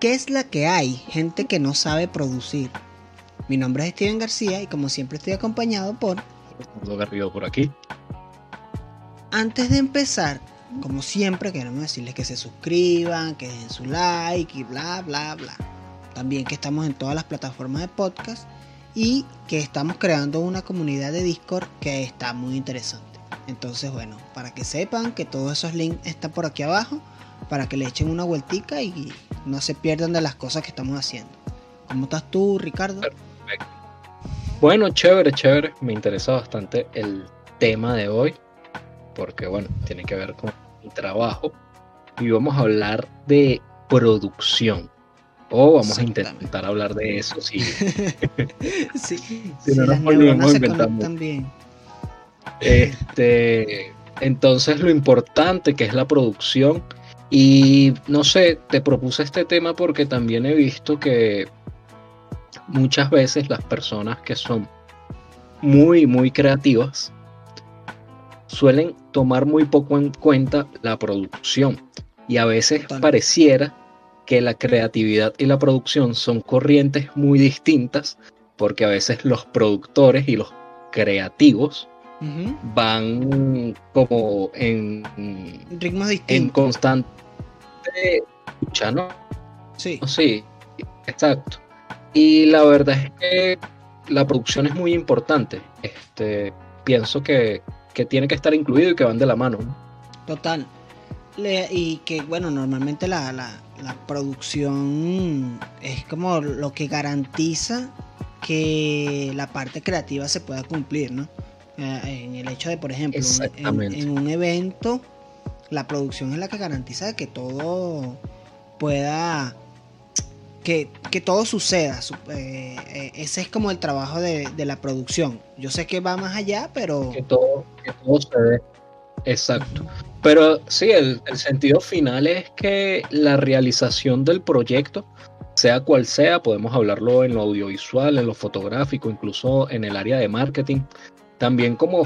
¿Qué es la que hay? Gente que no sabe producir. Mi nombre es Steven García y como siempre estoy acompañado por... Garrido por aquí. Antes de empezar, como siempre, queremos decirles que se suscriban, que den su like y bla, bla, bla. También que estamos en todas las plataformas de podcast y que estamos creando una comunidad de Discord que está muy interesante. Entonces, bueno, para que sepan que todos esos links están por aquí abajo, para que le echen una vueltica y no se pierdan de las cosas que estamos haciendo. ¿Cómo estás tú, Ricardo? Perfecto. Bueno, chévere, chévere. Me interesa bastante el tema de hoy, porque bueno, tiene que ver con mi trabajo. Y vamos a hablar de producción. O vamos a intentar hablar de eso sí. sí, si no nos volvemos También. Este, entonces lo importante que es la producción y no sé, te propuse este tema porque también he visto que muchas veces las personas que son muy, muy creativas suelen tomar muy poco en cuenta la producción. Y a veces pareciera que la creatividad y la producción son corrientes muy distintas porque a veces los productores y los creativos van como en ritmos distintos. En constante lucha, ¿no? Sí. Sí, exacto. Y la verdad es que la producción es muy importante. Este, pienso que, tiene que estar incluido y que van de la mano. Total. y que, bueno, normalmente la, la, producción es como lo que garantiza que la parte creativa se pueda cumplir, ¿no? Eh, en el hecho de, por ejemplo, en, un evento, la producción es la que garantiza que todo pueda que, todo suceda. Eh, eh, ese es como el trabajo de, la producción. Yo sé que va más allá, pero... Que todo, que todo. Exacto. Pero sí, el, el, sentido final es que la realización del proyecto, sea cual sea, podemos hablarlo en lo audiovisual, en lo fotográfico, incluso en el área de marketing, también como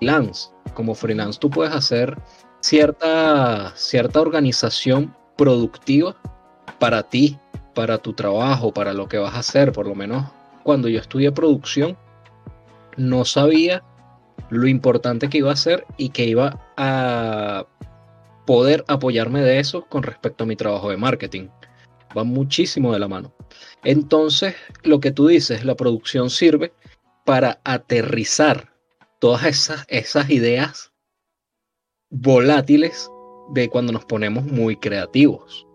freelance. Como freelance tú puedes hacer cierta, cierta organización productiva para ti, para tu trabajo, para lo que vas a hacer. Por lo menos cuando yo estudié producción, no sabía lo importante que iba a ser y que iba a poder apoyarme de eso con respecto a mi trabajo de marketing. Va muchísimo de la mano. Entonces, lo que tú dices, la producción sirve para aterrizar todas esas, esas ideas volátiles de cuando nos ponemos muy creativos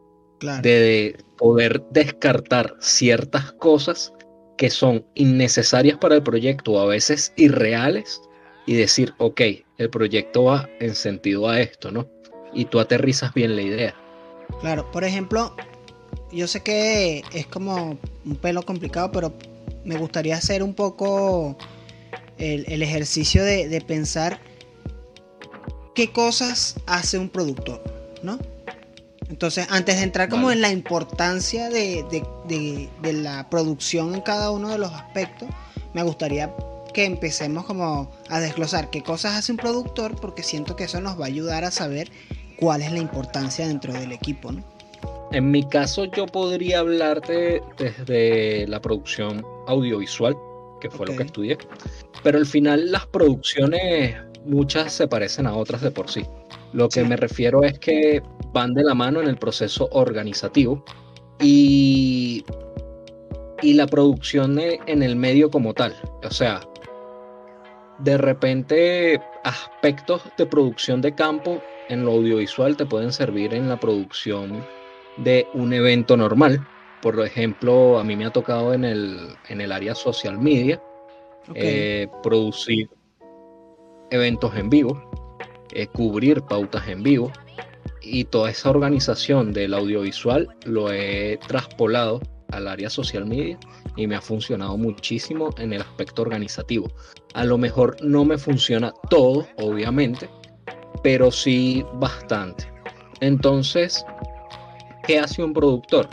de poder descartar ciertas cosas que son innecesarias para el proyecto o a veces irreales y decir, ok, el proyecto va en sentido a esto, ¿no? Y tú aterrizas bien la idea. Claro, por ejemplo, yo sé que es como un pelo complicado, pero me gustaría hacer un poco el, ejercicio de, de pensar qué cosas hace un productor, ¿no? Entonces, antes de entrar como en la importancia de, la producción en cada uno de los aspectos, me gustaría que empecemos como a desglosar qué cosas hace un productor, porque siento que eso nos va a ayudar a saber cuál es la importancia dentro del equipo, ¿no? En mi caso, yo podría hablarte desde la producción audiovisual, que fue lo que estudié, pero al final las producciones, muchas se parecen a otras de por sí. Lo que me refiero es que van de la mano en el proceso organizativo y, y la producción en el medio como tal. O sea, de repente aspectos de producción de campo en lo audiovisual te pueden servir en la producción de un evento normal. Por ejemplo, a mí me ha tocado en el, en el área social media eh, producir eventos en vivo eh, cubrir pautas en vivo y toda esa organización del audiovisual lo he traspolado al área social media y me ha funcionado muchísimo en el aspecto organizativo. A lo mejor no me funciona todo, obviamente, pero sí bastante. Entonces, ¿qué hace un productor?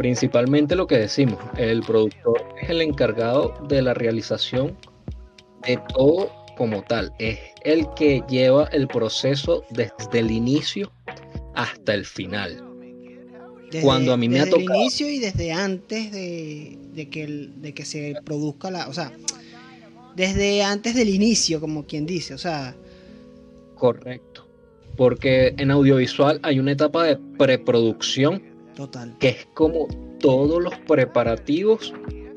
Principalmente lo que decimos, el productor es el encargado de la realización de todo como tal, es el que lleva el proceso desde el inicio hasta el final. cuando a mí me ha tocado... Desde el inicio y desde antes de, que, de que se produzca la... O sea, desde antes del inicio, como quien dice, o sea... Correcto. Porque en audiovisual hay una etapa de preproducción. Total. Que es como todos los preparativos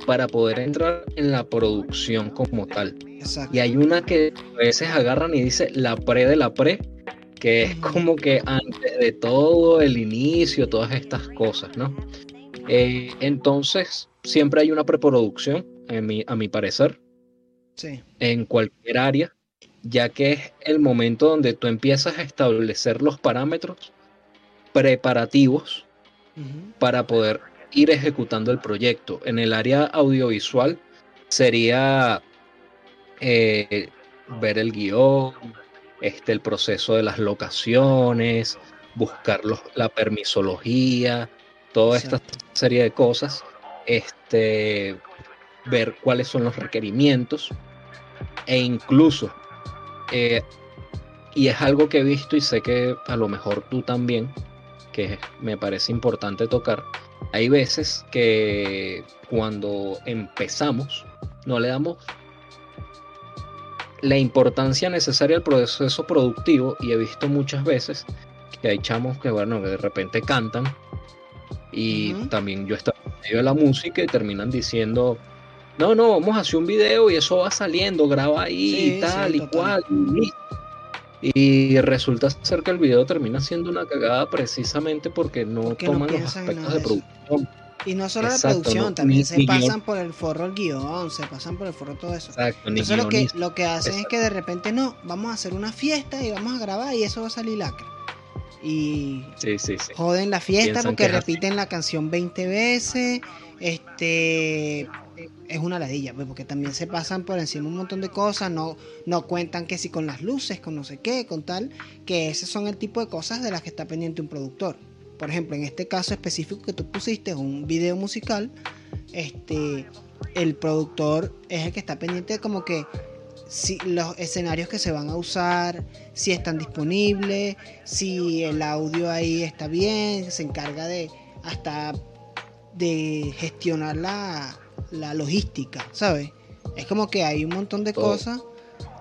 para poder entrar en la producción como tal. Exacto. Y hay una que a veces agarran y dice la pre de la pre, que es como que antes de todo el inicio, todas estas cosas, ¿no? Eh, entonces, siempre hay una preproducción, mi, a mi parecer, sí. en cualquier área, ya que es el momento donde tú empiezas a establecer los parámetros preparativos para poder ir ejecutando el proyecto. En el área audiovisual sería eh, ver el guion, este, el proceso de las locaciones, buscar la permisología, toda esta serie de cosas, este, ver cuáles son los requerimientos e incluso, eh, y es algo que he visto y sé que a lo mejor tú también, que me parece importante tocar, hay veces que cuando empezamos no le damos la importancia necesaria al proceso productivo y he visto muchas veces que hay chamos que, bueno, que de repente cantan y también yo estaba en medio de la música y terminan diciendo, no, no, vamos a hacer un video y eso va saliendo, graba ahí y tal y cual. Y, resulta ser que el video termina siendo una cagada precisamente porque no toman los aspectos de producción. Y no solo la producción, también se pasan por el forro el guion, se pasan por el forro todo eso. Exacto, Entonces lo que, lo que hacen es que de repente no, vamos a hacer una fiesta y vamos a grabar y eso va a salir lacra. Y joden la fiesta porque repiten la canción 20 veces. Este es una ladilla, pues, porque también se pasan por encima un montón de cosas, no, no cuentan que si con las luces, con no sé qué, con tal, que ese son el tipo de cosas de las que está pendiente un productor. Por ejemplo, en este caso específico que tú pusiste, un video musical, este, el productor es el que está pendiente de como que si los escenarios que se van a usar, si están disponibles, si el audio ahí está bien, se encarga de hasta de gestionar la, la logística, ¿sabes? Es como que hay un montón de cosas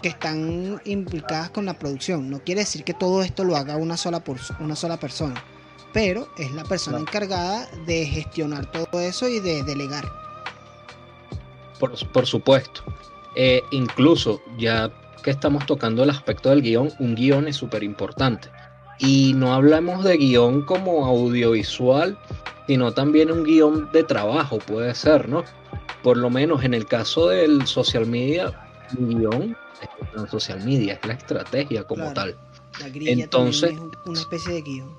que están implicadas con la producción. No quiere decir que todo esto lo haga una sola, por, una sola persona pero es la persona encargada de gestionar todo eso y de delegar. Por, supuesto. Eh, incluso, ya que estamos tocando el aspecto del guion, un guion es súper importante. Y no hablamos de guion como audiovisual, sino también un guion de trabajo, puede ser, ¿no? Por lo menos en el caso del social media, un guion es social media, es la estrategia como tal. La Entonces, es una especie de guion.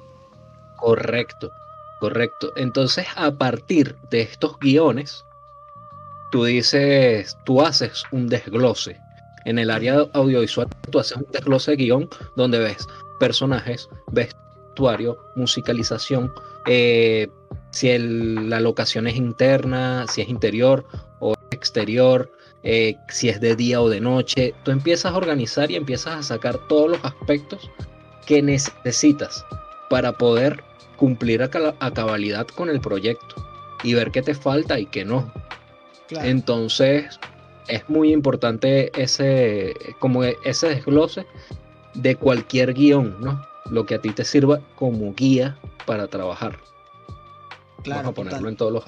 Correcto, correcto. Entonces, a partir de estos guiones, tú dices, tú haces un desglose. En el área audiovisual, tú haces un desglose de guion donde ves personajes, vestuario, musicalización, eh, si la locación es interna, si es interior o exterior, eh, si es de día o de noche. Tú empiezas a organizar y empiezas a sacar todos los aspectos que necesitas para poder cumplir a, cabalidad con el proyecto y ver qué te falta y qué no. Entonces, es muy importante ese, como ese desglose de cualquier guion, ¿no? Lo que a ti te sirva como guía para trabajar. Claro. Vamos a ponerlo en todos los.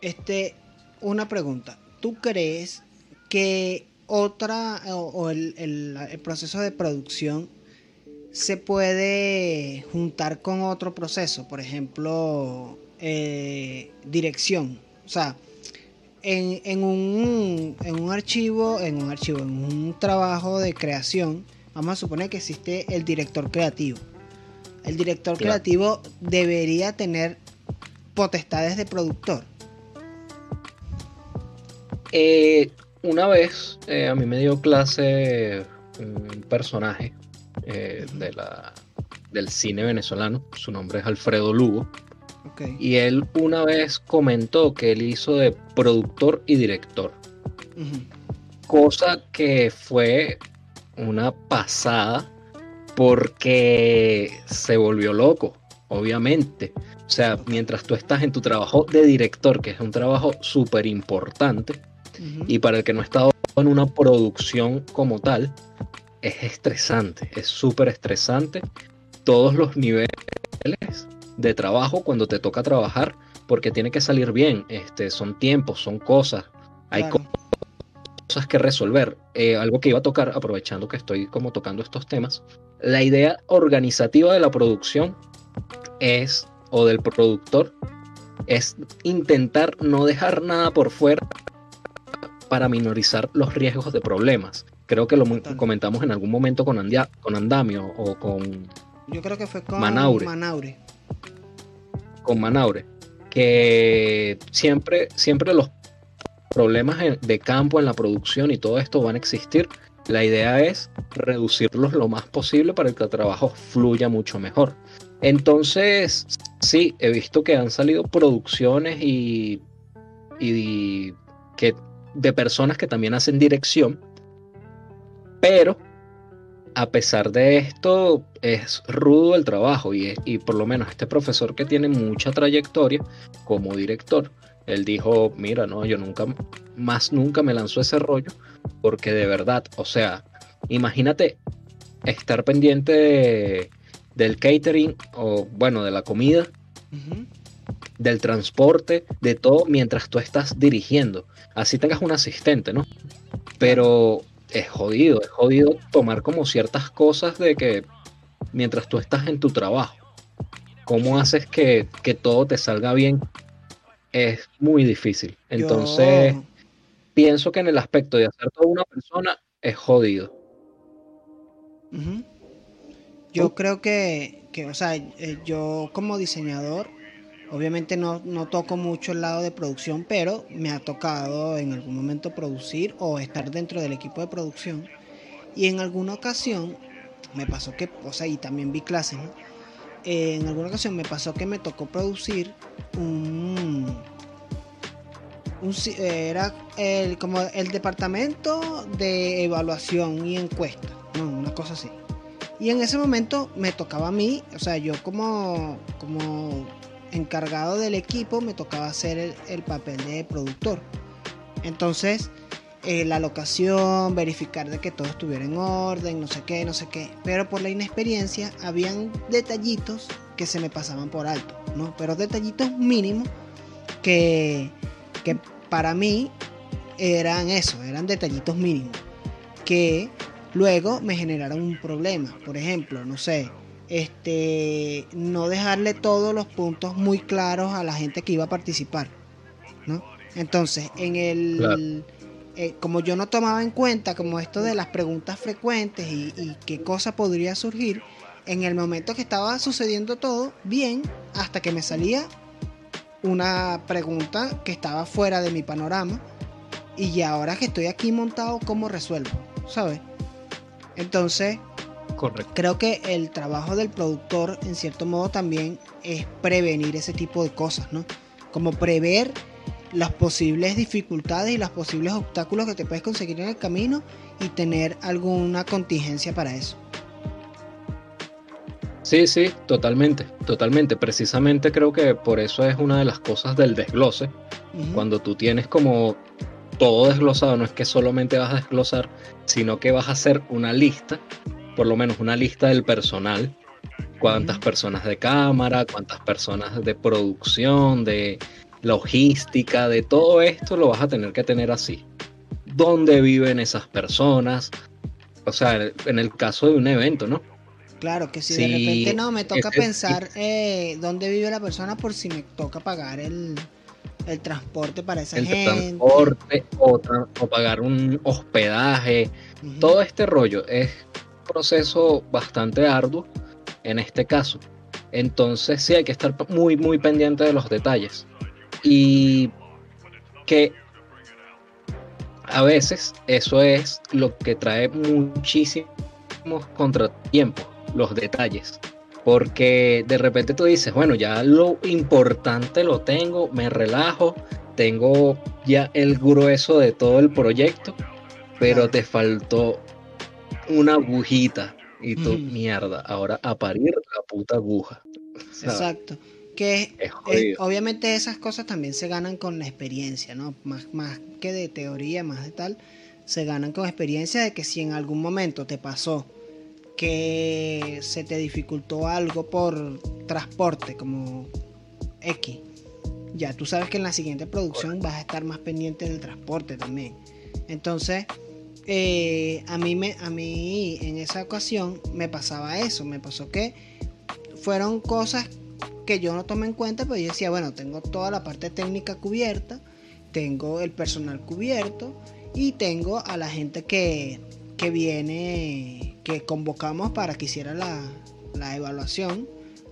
Este, una pregunta. ¿Tú crees que otra o, el proceso de producción se puede juntar con otro proceso, por ejemplo, eh, dirección. O sea, en, un, en un archivo, en un archivo, en un trabajo de creación, vamos a suponer que existe el director creativo. El director creativo debería tener potestades de productor. Eh, una vez eh, a mí me dio clase un personaje eh, de la, del cine venezolano. Su nombre es Alfredo Lugo. Y él una vez comentó que él hizo de productor y director. Cosa que fue una pasada porque se volvió loco. obviamente. O sea, mientras tú estás en tu trabajo de director, que es un trabajo súper importante, y para el que no ha estado en una producción como tal, es estresante, es súper estresante todos los niveles de trabajo cuando te toca trabajar, porque tiene que salir bien, este, son tiempos, son cosas, hay cosas que resolver. Eh, algo que iba a tocar, aprovechando que estoy como tocando estos temas, la idea organizativa de la producción es, o del productor, es intentar no dejar nada por fuera para minorizar los riesgos de problemas. Creo que lo comentamos en algún momento con, con Andamio o con... Yo creo que fue con Manaure. Con Manaure. Que siempre, siempre los problemas de campo en la producción y todo esto van a existir. La idea es reducirlos lo más posible para que el trabajo fluya mucho mejor. Entonces, sí, he visto que han salido producciones y, que de personas que también hacen dirección, pero a pesar de esto es rudo el trabajo y por lo menos este profesor que tiene mucha trayectoria como director, él dijo, mira, no, yo nunca, más nunca me lanzó ese rollo, porque de verdad, o sea, imagínate estar pendiente del catering o bueno, de la comida, del transporte, de todo mientras tú estás dirigiendo. Así tengas un asistente, ¿no? Pero es jodido, es jodido tomar como ciertas cosas de que mientras tú estás en tu trabajo, cómo haces que, todo te salga bien, es muy difícil. Entonces, pienso que en el aspecto de hacer toda una persona es jodido. Yo creo que, que, o sea, eh, yo como diseñador, Obviamente no, toco mucho el lado de producción, pero me ha tocado en algún momento producir o estar dentro del equipo de producción. Y en alguna ocasión me pasó que, o sea, y también vi clases, ¿no? Eh, en alguna ocasión me pasó que me tocó producir un, era el, como el departamento de evaluación y encuesta, ¿no? una cosa así. Y en ese momento me tocaba a mí, o sea, yo como, como encargado del equipo me tocaba hacer el, papel de productor. Entonces, eh, la locación, verificar de que todo estuviera en orden, no sé qué, no sé qué. Pero por la inexperiencia, habían detallitos que se me pasaban por alto, ¿no? Pero detallitos mínimos que, que para mí eran eso, eran detallitos mínimos. Que luego me generaron un problema. Por ejemplo, no sé, este, no dejarle todos los puntos muy claros a la gente que iba a participar, ¿no? Entonces, en el, eh, como yo no tomaba en cuenta como esto de las preguntas frecuentes y, y, qué cosa podría surgir, en el momento que estaba sucediendo todo, bien, hasta que me salía una pregunta que estaba fuera de mi panorama y ahora que estoy aquí montado, ¿cómo resuelvo? ¿Sabes? Entonces, Creo que el trabajo del productor, en cierto modo, también es prevenir ese tipo de cosas, ¿no? Como prever las posibles dificultades y los posibles obstáculos que te puedes conseguir en el camino y tener alguna contingencia para eso. Sí, sí, totalmente, totalmente. Precisamente creo que por eso es una de las cosas del desglose. Cuando tú tienes como todo desglosado, no es que solamente vas a desglosar, sino que vas a hacer una lista por lo menos una lista del personal, cuántas personas de cámara, cuántas personas de producción, de logística, de todo esto lo vas a tener que tener así. ¿Dónde viven esas personas? O sea, en el caso de un evento, ¿no? Claro, que si de repente no, me toca pensar eh, dónde vive la persona por si me toca pagar el, transporte para esa gente. El transporte o, pagar un hospedaje. Todo este rollo es proceso bastante arduo en este caso. Entonces sí hay que estar muy, muy pendiente de los detalles. Y que a veces eso es lo que trae muchísimos contratiempos, los detalles. Porque de repente tú dices, bueno, ya lo importante lo tengo, me relajo, tengo ya el grueso de todo el proyecto, pero te faltó una agujita. Y tú, mierda, ahora a parir la puta aguja. Exacto. Que obviamente esas cosas también se ganan con la experiencia, ¿no? Más, más que de teoría, más de tal, se ganan con experiencia de que si en algún momento te pasó que se te dificultó algo por transporte, como X, ya tú sabes que en la siguiente producción vas a estar más pendiente del transporte también. Entonces, eh, a, mí me, a mí en esa ocasión me pasaba eso, me pasó que fueron cosas que yo no tomé en cuenta, pero yo decía, bueno, tengo toda la parte técnica cubierta, tengo el personal cubierto y tengo a la gente que, que viene, que convocamos para que hiciera la, la evaluación,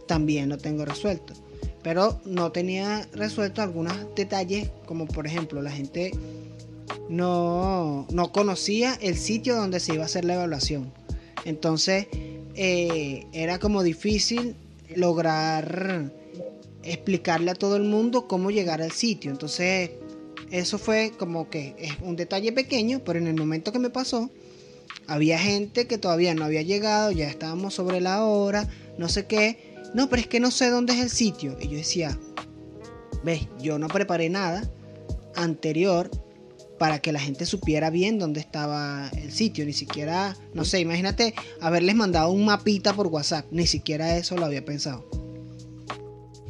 también lo tengo resuelto. Pero no tenía resuelto algunos detalles, como por ejemplo, la gente no, no conocía el sitio donde se iba a hacer la evaluación. Entonces eh, era como difícil lograr explicarle a todo el mundo cómo llegar al sitio. Entonces eso fue como que es un detalle pequeño, pero en el momento que me pasó, había gente que todavía no había llegado, ya estábamos sobre la hora, no sé qué. No, pero es que no sé dónde es el sitio. Y yo decía, ves, yo no preparé nada anterior para que la gente supiera bien dónde estaba el sitio. Ni siquiera, no sé, imagínate haberles mandado un mapita por WhatsApp. Ni siquiera eso lo había pensado.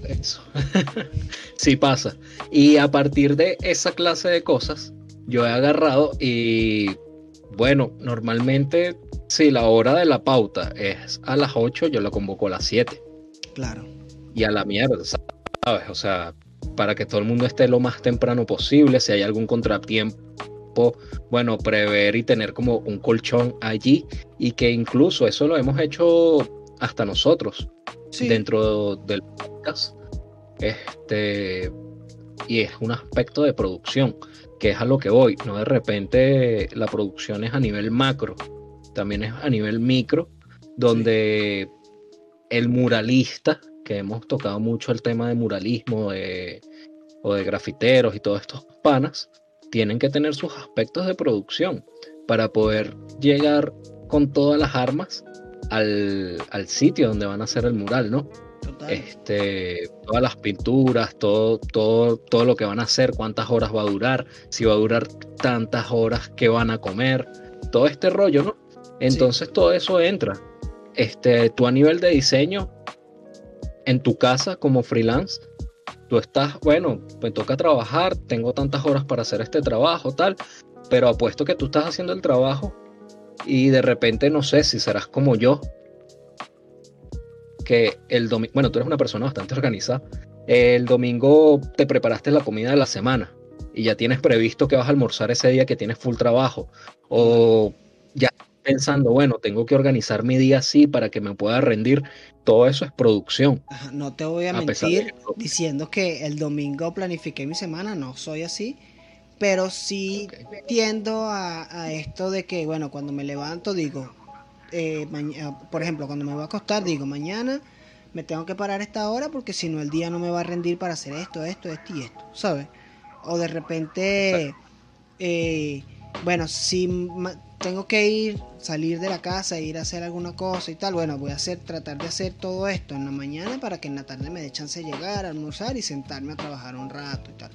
Eso. sí pasa. Y a partir de esa clase de cosas, yo he agarrado y, bueno, normalmente si la hora de la pauta es a las 8, yo la convoco a las 7. Claro. Y a la mierda, ¿sabes? O sea, para que todo el mundo esté lo más temprano posible. Si hay algún contratiempo, bueno, prever y tener como un colchón allí y que incluso eso lo hemos hecho hasta nosotros dentro del podcast. Este, y es un aspecto de producción, que es a lo que voy. No de repente la producción es a nivel macro, también es a nivel micro, donde el muralista que hemos tocado mucho el tema de muralismo o de grafiteros y todos estos panas, tienen que tener sus aspectos de producción para poder llegar con todas las armas al, sitio donde van a hacer el mural, ¿no? Este, todas las pinturas, todo, todo, todo lo que van a hacer, cuántas horas va a durar, si va a durar tantas horas, qué van a comer, todo este rollo, ¿no? Entonces todo eso entra. Este, tú a nivel de diseño en tu casa como freelance, tú estás, bueno, me toca trabajar, tengo tantas horas para hacer este trabajo, tal, pero apuesto que tú estás haciendo el trabajo y de repente no sé si serás como yo, que el domingo, bueno, tú eres una persona bastante organizada, el domingo te preparaste la comida de la semana y ya tienes previsto que vas a almorzar ese día que tienes full trabajo, o ya pensando, bueno, tengo que organizar mi día así para que me pueda rendir. Todo eso es producción. no te voy a, mentir diciendo que el domingo planifiqué mi semana, no soy así, pero sí tiendo a, esto de que, bueno, cuando me levanto digo, eh, por ejemplo, cuando me voy a acostar digo, mañana me tengo que parar esta hora porque si no el día no me va a rendir para hacer esto, esto, esto y esto, ¿sabes? O de repente, eh, bueno, si tengo que ir, salir de la casa e ir a hacer alguna cosa y tal, bueno, voy a hacer, tratar de hacer todo esto en la mañana para que en la tarde me dé chance de llegar, almorzar y sentarme a trabajar un rato y tal.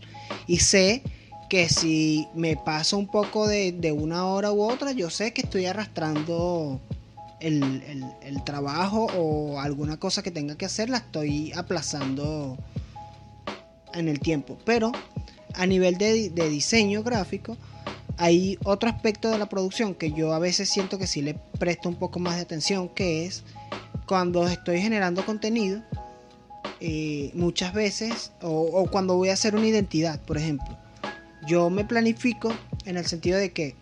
Y sé que si me paso un poco de, una hora u otra, yo sé que estoy arrastrando el, trabajo o alguna cosa que tenga que hacer, la estoy aplazando en el tiempo. Pero a nivel de, de diseño gráfico, hay otro aspecto de la producción que yo a veces siento que sí le presto un poco más de atención, que es cuando estoy generando contenido, eh, muchas veces, o, cuando voy a hacer una identidad, por ejemplo, yo me planifico en el sentido de que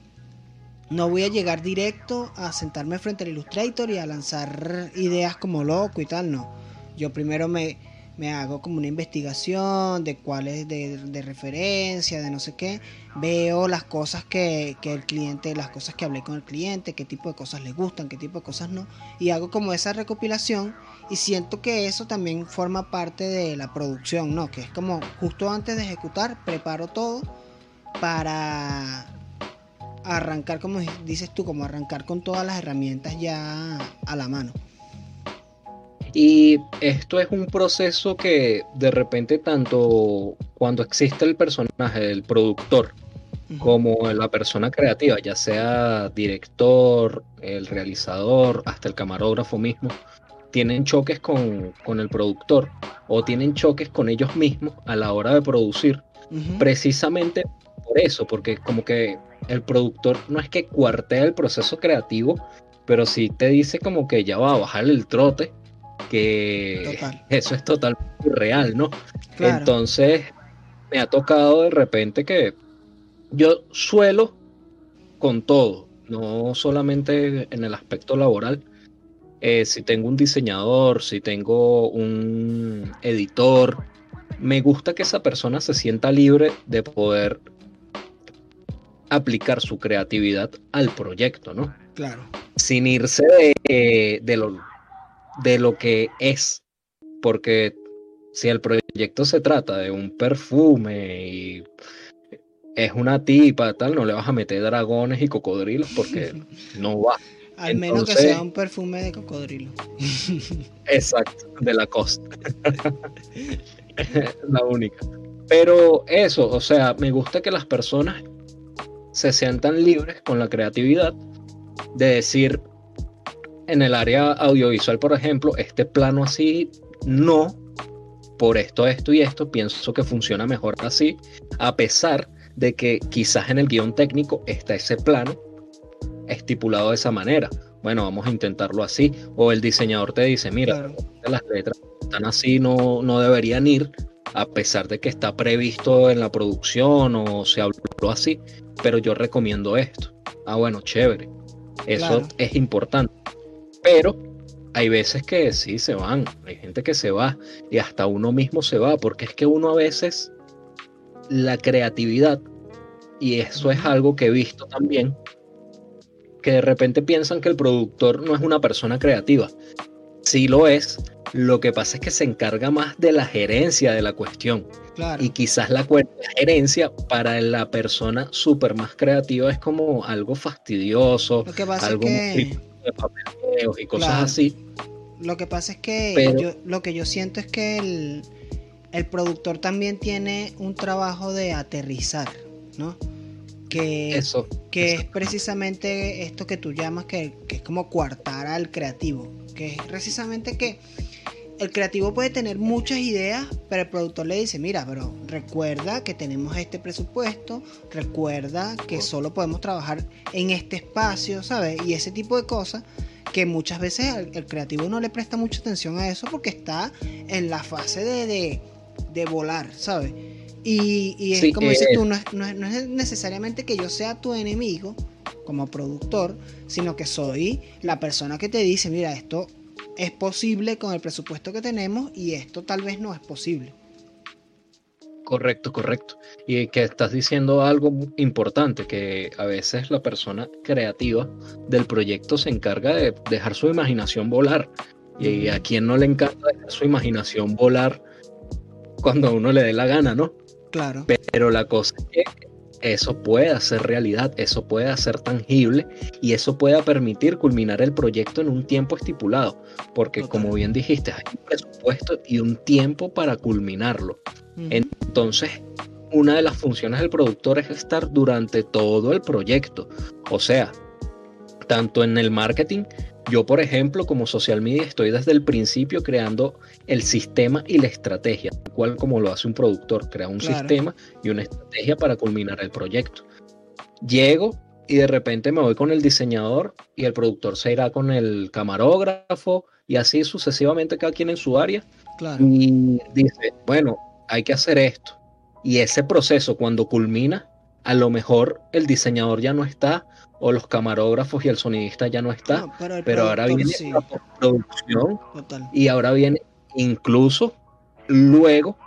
no voy a llegar directo a sentarme frente al Illustrator y a lanzar ideas como loco y tal, no. Yo primero me, me hago como una investigación de cuáles de, de referencia, de no sé qué, veo las cosas que, que, el cliente, las cosas que hablé con el cliente, qué tipo de cosas le gustan, qué tipo de cosas no, y hago como esa recopilación y siento que eso también forma parte de la producción, ¿no? Que es como justo antes de ejecutar, preparo todo para arrancar, como dices tú, como arrancar con todas las herramientas ya a la mano. Y esto es un proceso que de repente tanto cuando existe el personaje, el productor, como la persona creativa, ya sea director, el realizador, hasta el camarógrafo mismo, tienen choques con, el productor o tienen choques con ellos mismos a la hora de producir. Precisamente por eso, porque como que el productor no es que cuartea el proceso creativo, pero sí te dice como que ya va a bajar el trote, que eso es totalmente real, ¿no? Entonces me ha tocado de repente que yo suelo con todo, no solamente en el aspecto laboral, eh, si tengo un diseñador, si tengo un editor, me gusta que esa persona se sienta libre de poder aplicar su creatividad al proyecto, ¿no? Claro. Sin irse de, lo, de lo que es. Porque si el proyecto se trata de un perfume y es una tipa, tal, no le vas a meter dragones y cocodrilos porque no va. Al menos que sea un perfume de cocodrilo. Exacto, de la costa. la única. Pero eso, o sea, me gusta que las personas se sientan libres con la creatividad de decir, en el área audiovisual, por ejemplo, este plano así, no, por esto, esto y esto, pienso que funciona mejor así, a pesar de que quizás en el guion técnico está ese plano estipulado de esa manera. Bueno, vamos a intentarlo así. O el diseñador te dice, mira, las letras están así, no, no deberían ir, a pesar de que está previsto en la producción o se habló así, pero yo recomiendo esto. Ah, bueno, chévere. Eso es importante. Pero hay veces que sí se van, hay gente que se va y hasta uno mismo se va, porque es que uno a veces la creatividad, y eso es algo que he visto también, que de repente piensan que el productor no es una persona creativa. Sí lo es, lo que pasa es que se encarga más de la gerencia de la cuestión. Y quizás la, gerencia para la persona súper más creativa es como algo fastidioso, algo papeleos y cosas así. Lo que pasa es que yo, lo que yo siento es que el, el productor también tiene un trabajo de aterrizar, ¿no? que, eso, que es precisamente esto que tú llamas que, es como coartar al creativo, que es precisamente que el creativo puede tener muchas ideas, pero el productor le dice, mira, pero recuerda que tenemos este presupuesto, recuerda que solo podemos trabajar en este espacio, ¿sabes? Y ese tipo de cosas que muchas veces el, creativo no le presta mucha atención a eso porque está en la fase de, de, de volar, ¿sabes? Y, es como dices tú, no es, necesariamente que yo sea tu enemigo como productor, sino que soy la persona que te dice, mira, esto es posible con el presupuesto que tenemos y esto tal vez no es posible. Correcto, correcto. Y que estás diciendo algo importante, que a veces la persona creativa del proyecto se encarga de dejar su imaginación volar. Y a quien no le encanta dejar su imaginación volar cuando a uno le dé la gana, ¿no? Claro. Pero la cosa es que eso puede ser realidad, eso puede ser tangible y eso puede permitir culminar el proyecto en un tiempo estipulado, porque como bien dijiste, hay un presupuesto y un tiempo para culminarlo. Entonces, una de las funciones del productor es estar durante todo el proyecto, o sea, tanto en el marketing yo, por ejemplo, como social media, estoy desde el principio creando el sistema y la estrategia, cual como lo hace un productor, crea un sistema y una estrategia para culminar el proyecto. Llego y de repente me voy con el diseñador y el productor se irá con el camarógrafo y así sucesivamente cada quien en su área. Y dice, bueno, hay que hacer esto. Y ese proceso cuando culmina, a lo mejor el diseñador ya no está o los camarógrafos y el sonidista ya no está, pero, ahora viene la producción y ahora viene incluso luego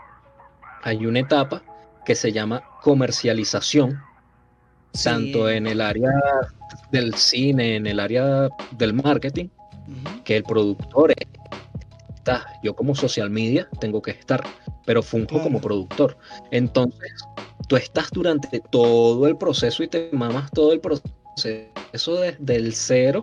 hay una etapa que se llama comercialización, tanto en el área del cine, en el área del marketing, que el productor yo como social media tengo que estar, pero funjo como productor. Entonces, tú estás durante todo el proceso y te mamas todo el proceso eso desde el cero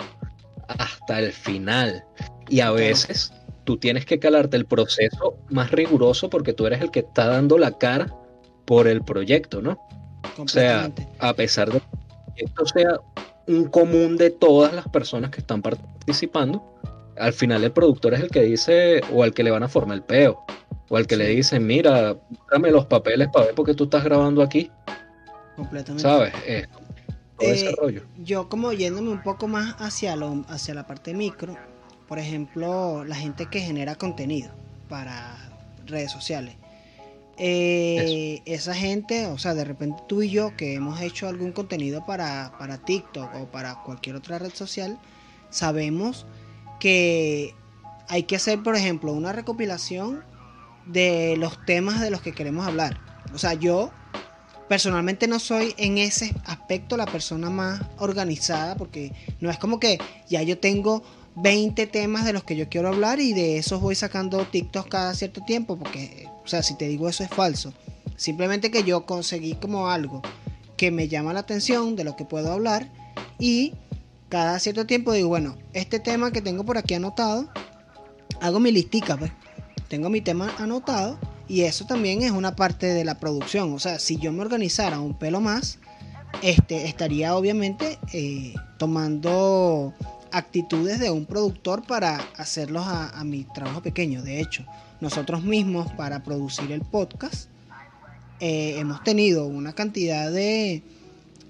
hasta el final. Y a veces tú tienes que calarte el proceso más riguroso porque tú eres el que está dando la cara por el proyecto, ¿no? O sea, a pesar de que esto sea un común de todas las personas que están participando, al final el productor es el que dice, o al que le van a formar el peo, o al que le dicen, mira, dame los papeles para ver por qué tú estás grabando aquí. Completamente. ¿Sabes? Eh, yo como yéndome un poco más hacia, lo, hacia la parte micro, por ejemplo, la gente que genera contenido para redes sociales. Eh, esa gente, o sea, de repente tú y yo que hemos hecho algún contenido para, para TikTok o para cualquier otra red social, sabemos que hay que hacer, por ejemplo, una recopilación de los temas de los que queremos hablar. O sea, yo personalmente no soy en ese aspecto la persona más organizada porque no es como que ya yo tengo 20 temas de los que yo quiero hablar y de esos voy sacando TikToks cada cierto tiempo porque, o sea, si te digo eso es falso. Simplemente que yo conseguí como algo que me llama la atención de lo que puedo hablar y cada cierto tiempo digo, bueno, este tema que tengo por aquí anotado, hago mi listica, pues. Tengo mi tema anotado y eso también es una parte de la producción. O sea, si yo me organizara un pelo más, este, estaría obviamente eh, tomando actitudes de un productor para hacerlos a, mi trabajo pequeño. De hecho, nosotros mismos para producir el podcast eh, hemos tenido una cantidad de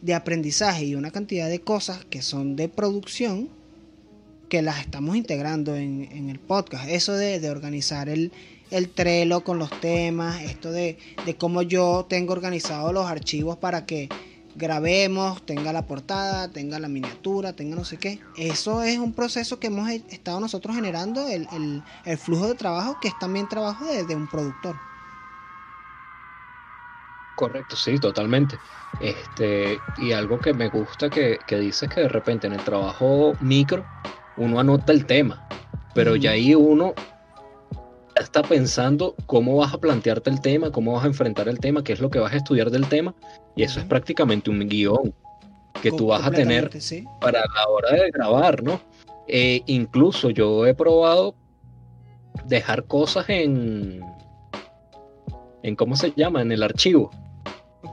de aprendizaje y una cantidad de cosas que son de producción que las estamos integrando en, el podcast. Eso de, organizar el, el, Trello con los temas, esto de, de cómo yo tengo organizados los archivos para que grabemos, tenga la portada, tenga la miniatura, tenga no sé qué. Eso es un proceso que hemos estado nosotros generando, el, flujo de trabajo que es también trabajo de un productor. Correcto, sí, totalmente. Este, y algo que me gusta que, que dices que de repente en el trabajo micro uno anota el tema, pero ya ahí uno está pensando cómo vas a plantearte el tema, cómo vas a enfrentar el tema, qué es lo que vas a estudiar del tema, y eso es prácticamente un guion que tú vas a tener para la hora de grabar, ¿no? Eh, incluso yo he probado dejar cosas en, en cómo se llama, en el archivo.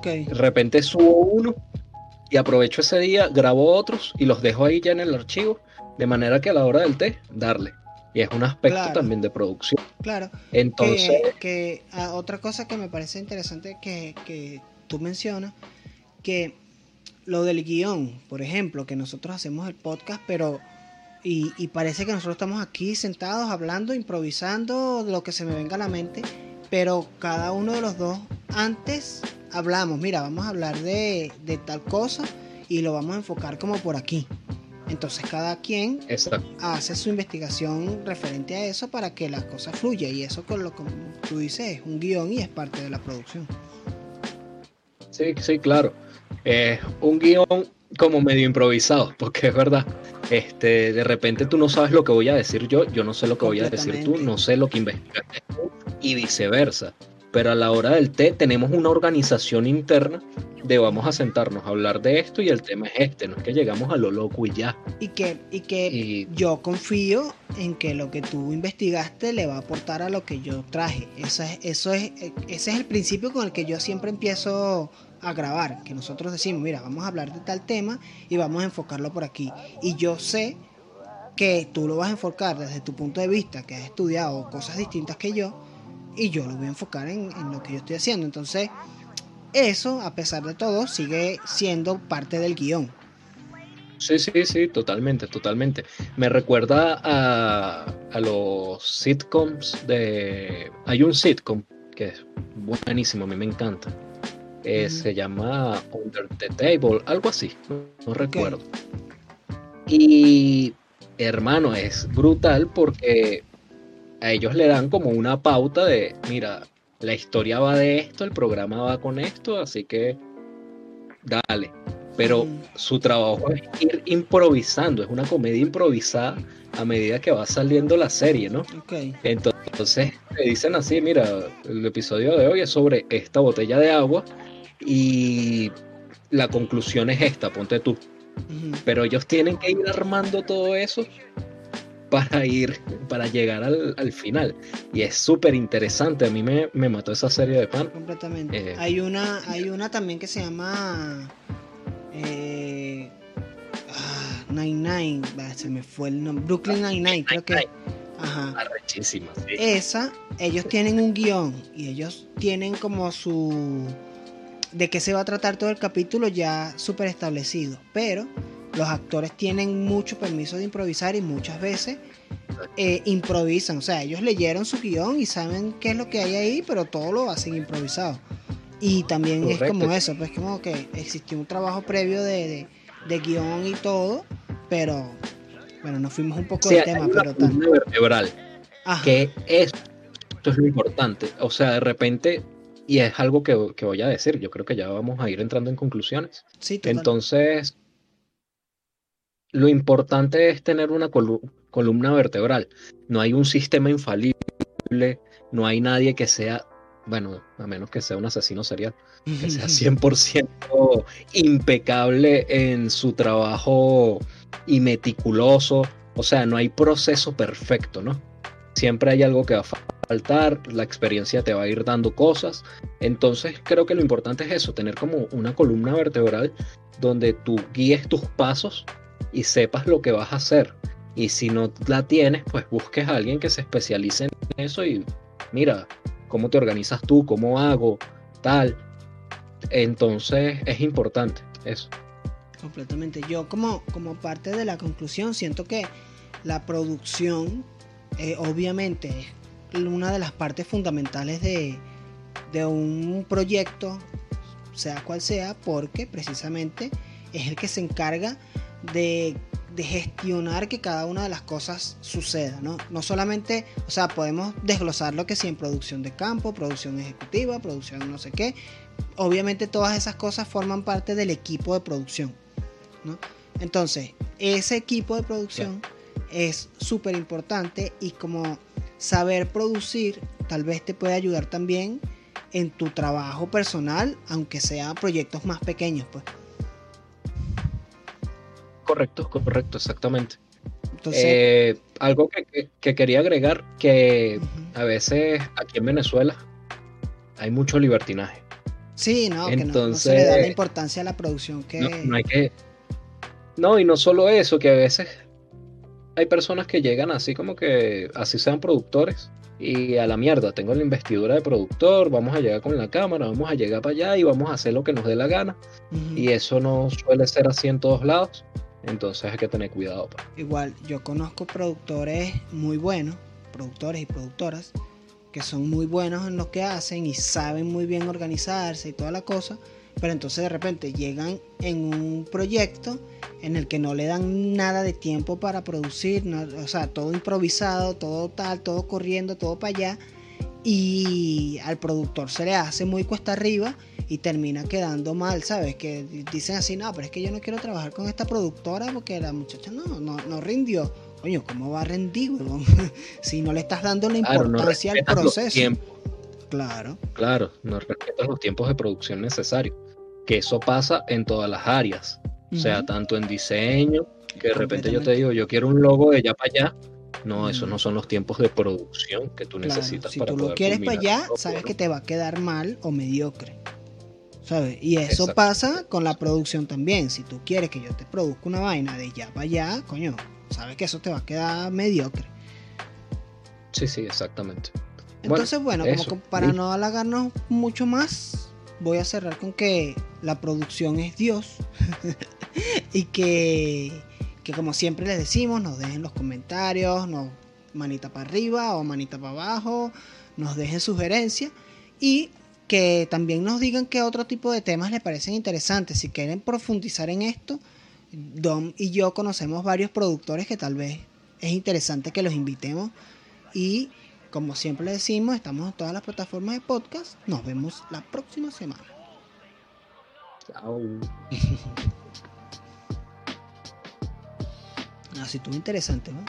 De repente subo uno y aprovecho ese día, grabo otros y los dejo ahí ya en el archivo, de manera que a la hora del té, darle. Y es un aspecto también de producción. Claro. Entonces. Que, ah, otra cosa que me parece interesante que, que tú mencionas, que lo del guion, por ejemplo, que nosotros hacemos el podcast, pero. Y, y, parece que nosotros estamos aquí sentados hablando, improvisando lo que se me venga a la mente, pero cada uno de los dos antes hablamos, mira, vamos a hablar de, tal cosa y lo vamos a enfocar como por aquí. Entonces cada quien hace su investigación referente a eso para que las cosas fluya y eso con lo que tú dices es un guion y es parte de la producción. Sí, sí, claro. Es un guion como medio improvisado, porque es verdad. Este, de repente tú no sabes lo que voy a decir yo, yo no sé lo que voy a decir tú, no sé lo que investigaste tú y viceversa pero a la hora del té tenemos una organización interna de vamos a sentarnos a hablar de esto y el tema es este, no es que llegamos a lo loco y ya. Y que, y que yo confío en que lo que tú investigaste le va a aportar a lo que yo traje. Eso es, eso es, ese es el principio con el que yo siempre empiezo a grabar, que nosotros decimos, mira, vamos a hablar de tal tema y vamos a enfocarlo por aquí. Y yo sé que tú lo vas a enfocar desde tu punto de vista, que has estudiado cosas distintas que yo, y yo lo voy a enfocar en, lo que yo estoy haciendo. Entonces, eso, a pesar de todo, sigue siendo parte del guion. Sí, sí, sí, totalmente, totalmente. Me recuerda a, a, los sitcoms de... Hay un sitcom que es buenísimo, a mí me encanta. Eh, se llama Under the Table, algo así, no, recuerdo. Y hermano, es brutal porque a ellos le dan como una pauta de, mira, la historia va de esto, el programa va con esto, así que dale. Pero su trabajo es ir improvisando, es una comedia improvisada a medida que va saliendo la serie, ¿no? Entonces te dicen así, mira, el episodio de hoy es sobre esta botella de agua y la conclusión es esta, ponte tú. Pero ellos tienen que ir armando todo eso para ir, para llegar al, final. Y es súper interesante. A mí me, mató esa serie de pan. Completamente. Eh, hay una, hay una también que se llama eh, ah, Nine Nine. Se me fue el nombre. Brooklyn Nine Nine, creo que. Ajá. Esa, ellos tienen un guion y ellos tienen como su de qué se va a tratar todo el capítulo ya súper establecido. Pero los actores tienen mucho permiso de improvisar y muchas veces eh, improvisan. O sea, ellos leyeron su guion y saben qué es lo que hay ahí, pero todo lo hacen improvisado. Y también es como eso, pues como que existió un trabajo previo de, de, guion y todo, pero bueno, nos fuimos un poco del tema, pero tal. vertebral. Que es, esto es lo importante. O sea, de repente, y es algo que, que, voy a decir, yo creo que ya vamos a ir entrando en conclusiones. Sí, Entonces, lo importante es tener una columna vertebral. No hay un sistema infalible, no hay nadie que sea, bueno, a menos que sea un asesino serial, que sea 100% impecable en su trabajo y meticuloso. O sea, no hay proceso perfecto, ¿no? Siempre hay algo que va a faltar, la experiencia te va a ir dando cosas. Entonces creo que lo importante es eso, tener como una columna vertebral donde tú guíes tus pasos y sepas lo que vas a hacer. Y si no la tienes, pues busques a alguien que se especialice en eso y mira, cómo te organizas tú, cómo hago, tal. Entonces es importante eso. Completamente. Yo como, como parte de la conclusión siento que la producción eh, obviamente es una de las partes fundamentales de, de un proyecto, sea cual sea, porque precisamente es el que se encarga de, gestionar que cada una de las cosas suceda, ¿no? No solamente, o sea, podemos desglosar lo que sí en producción de campo, producción ejecutiva, producción no sé qué. Obviamente todas esas cosas forman parte del equipo de producción, ¿no? Entonces, ese equipo de producción es súper importante y como saber producir tal vez te puede ayudar también en tu trabajo personal, aunque sean proyectos más pequeños, pues. Correcto, correcto, exactamente. Eh, algo que, quería agregar, que a veces aquí en Venezuela hay mucho libertinaje. Sí, no, Entonces, que no, se le da la importancia a la producción que... No, hay que... No, y no solo eso, que a veces hay personas que llegan así como que, así sean productores, y a la mierda, tengo la investidura de productor, vamos a llegar con la cámara, vamos a llegar para allá y vamos a hacer lo que nos dé la gana. Y eso no suele ser así en todos lados. Entonces hay que tener cuidado. Pues. Igual, yo conozco productores muy buenos, productores y productoras, que son muy buenos en lo que hacen y saben muy bien organizarse y toda la cosa, pero entonces de repente llegan en un proyecto en el que no le dan nada de tiempo para producir, o sea, todo improvisado, todo tal, todo corriendo, todo para allá, y al productor se le hace muy cuesta arriba y termina quedando mal, ¿sabes? Que dicen así, no, pero es que yo no quiero trabajar con esta productora porque la muchacha no, no, no rindió. Coño, ¿cómo va a rendir, weón? si no le estás dando la importancia al proceso. Claro. Claro, no respetas los tiempos de producción necesarios. Que eso pasa en todas las áreas. O sea, tanto en diseño, que de repente yo te digo, yo quiero un logo de allá para allá. No, esos no son los tiempos de producción que tú necesitas para Si tú lo quieres para allá, sabes que te va a quedar mal o mediocre. Y eso pasa con la producción también. Si tú quieres que yo te produzca una vaina de ya para allá, coño, sabes que eso te va a quedar mediocre. Sí, sí, exactamente. Entonces, bueno, como para no halagarnos mucho más, voy a cerrar con que la producción es Dios y que, que como siempre les decimos, nos dejen los comentarios, nos manita para arriba o manita para abajo, nos dejen sugerencias y que también nos digan qué otro tipo de temas les parecen interesantes. Si quieren profundizar en esto, Dom y yo conocemos varios productores que tal vez es interesante que los invitemos. Y como siempre le decimos, estamos en todas las plataformas de podcast. Nos vemos la próxima semana. Chao. Así tú interesante, ¿no?